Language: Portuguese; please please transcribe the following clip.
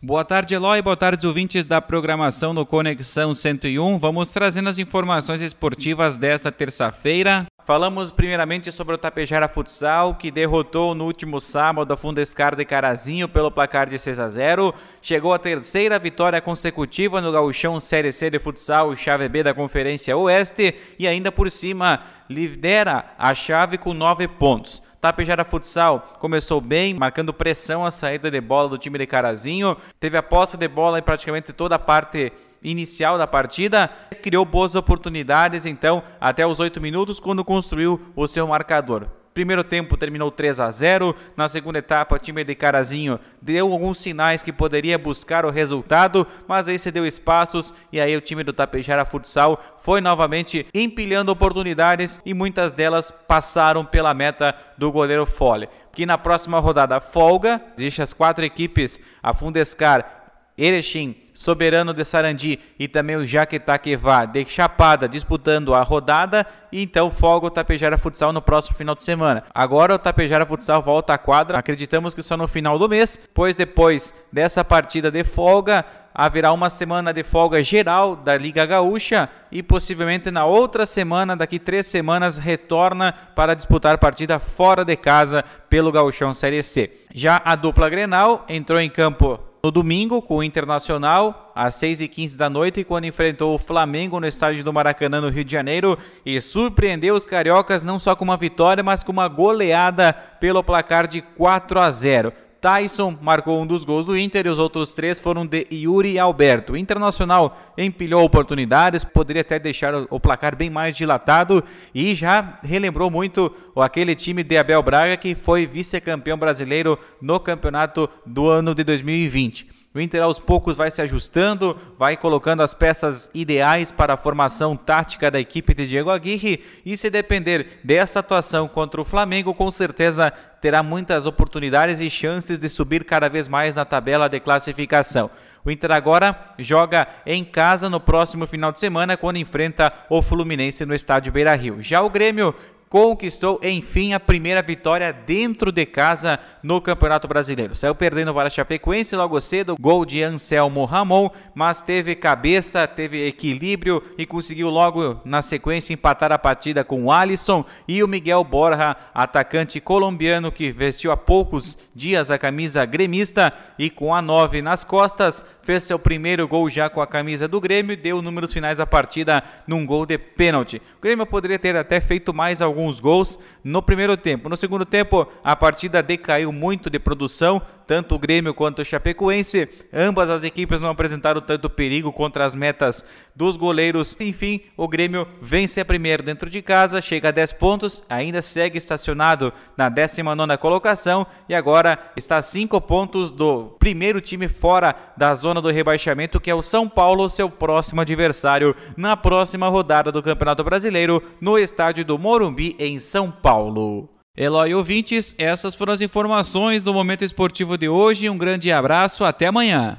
Boa tarde, Eloy. Boa tarde, ouvintes da programação no Conexão 101. Vamos trazendo as informações esportivas desta terça-feira. Falamos primeiramente sobre o Tapejara Futsal, que derrotou no último sábado a Fundescar de Carazinho pelo placar de 6 a 0. Chegou a terceira vitória consecutiva no Gauchão Série C de Futsal, chave B da Conferência Oeste, e ainda por cima lidera a chave com nove pontos. Tapejara Futsal começou bem, marcando pressão à saída de bola do time de Carazinho. Teve a posse de bola em praticamente toda a parte inicial da partida, criou boas oportunidades, então, até os oito minutos, quando construiu o seu marcador. Primeiro tempo terminou 3 a 0. Na segunda etapa, o time de Carazinho deu alguns sinais que poderia buscar o resultado, mas aí cedeu espaços e aí o time do Tapejara Futsal foi novamente empilhando oportunidades e muitas delas passaram pela meta do goleiro Fole. Que na próxima rodada folga, deixa as quatro equipes, a Fundescar, Erechim, Soberano de Sarandi e também o Jaquetaquevá de Chapada disputando a rodada e então folga o Tapejara Futsal no próximo final de semana. Agora o Tapejara Futsal volta à quadra, acreditamos que só no final do mês, pois depois dessa partida de folga haverá uma semana de folga geral da Liga Gaúcha e possivelmente na outra semana, daqui três semanas, retorna para disputar partida fora de casa pelo Gauchão Série C. Já a dupla Grenal entrou em campo no domingo com o Internacional, às 6h15 da noite, quando enfrentou o Flamengo no estádio do Maracanã, no Rio de Janeiro, e surpreendeu os cariocas não só com uma vitória, mas com uma goleada pelo placar de 4 a 0. Tyson marcou um dos gols do Inter e os outros três foram de Yuri e Alberto. O Internacional empilhou oportunidades, poderia até deixar o placar bem mais dilatado e já relembrou muito aquele time de Abel Braga que foi vice-campeão brasileiro no campeonato do ano de 2020. O Inter aos poucos vai se ajustando, vai colocando as peças ideais para a formação tática da equipe de Diego Aguirre e se depender dessa atuação contra o Flamengo, com certeza terá muitas oportunidades e chances de subir cada vez mais na tabela de classificação. O Inter agora joga em casa no próximo final de semana, quando enfrenta o Fluminense no estádio Beira Rio. Já o Grêmio conquistou enfim a primeira vitória dentro de casa no Campeonato Brasileiro. Saiu perdendo para a Chapecoense logo cedo, gol de Anselmo Ramon, mas teve cabeça, teve equilíbrio e conseguiu logo na sequência empatar a partida com o Alisson e o Miguel Borja, atacante colombiano que vestiu há poucos dias a camisa gremista e com a 9 nas costas, fez seu primeiro gol já com a camisa do Grêmio e deu números finais da partida num gol de pênalti. O Grêmio poderia ter até feito mais alguns gols no primeiro tempo. No segundo tempo, a partida decaiu muito de produção, tanto o Grêmio quanto o Chapecoense. Ambas as equipes não apresentaram tanto perigo contra as metas dos goleiros. Enfim, o Grêmio vence a primeiro dentro de casa, chega a 10 pontos, ainda segue estacionado na 19 colocação e agora está a 5 pontos do primeiro time fora da zona do rebaixamento, que é o São Paulo, seu próximo adversário na próxima rodada do Campeonato Brasileiro no estádio do Morumbi, em São Paulo. Eloy ouvintes, essas foram as informações do Momento Esportivo de hoje. Um grande abraço, até amanhã.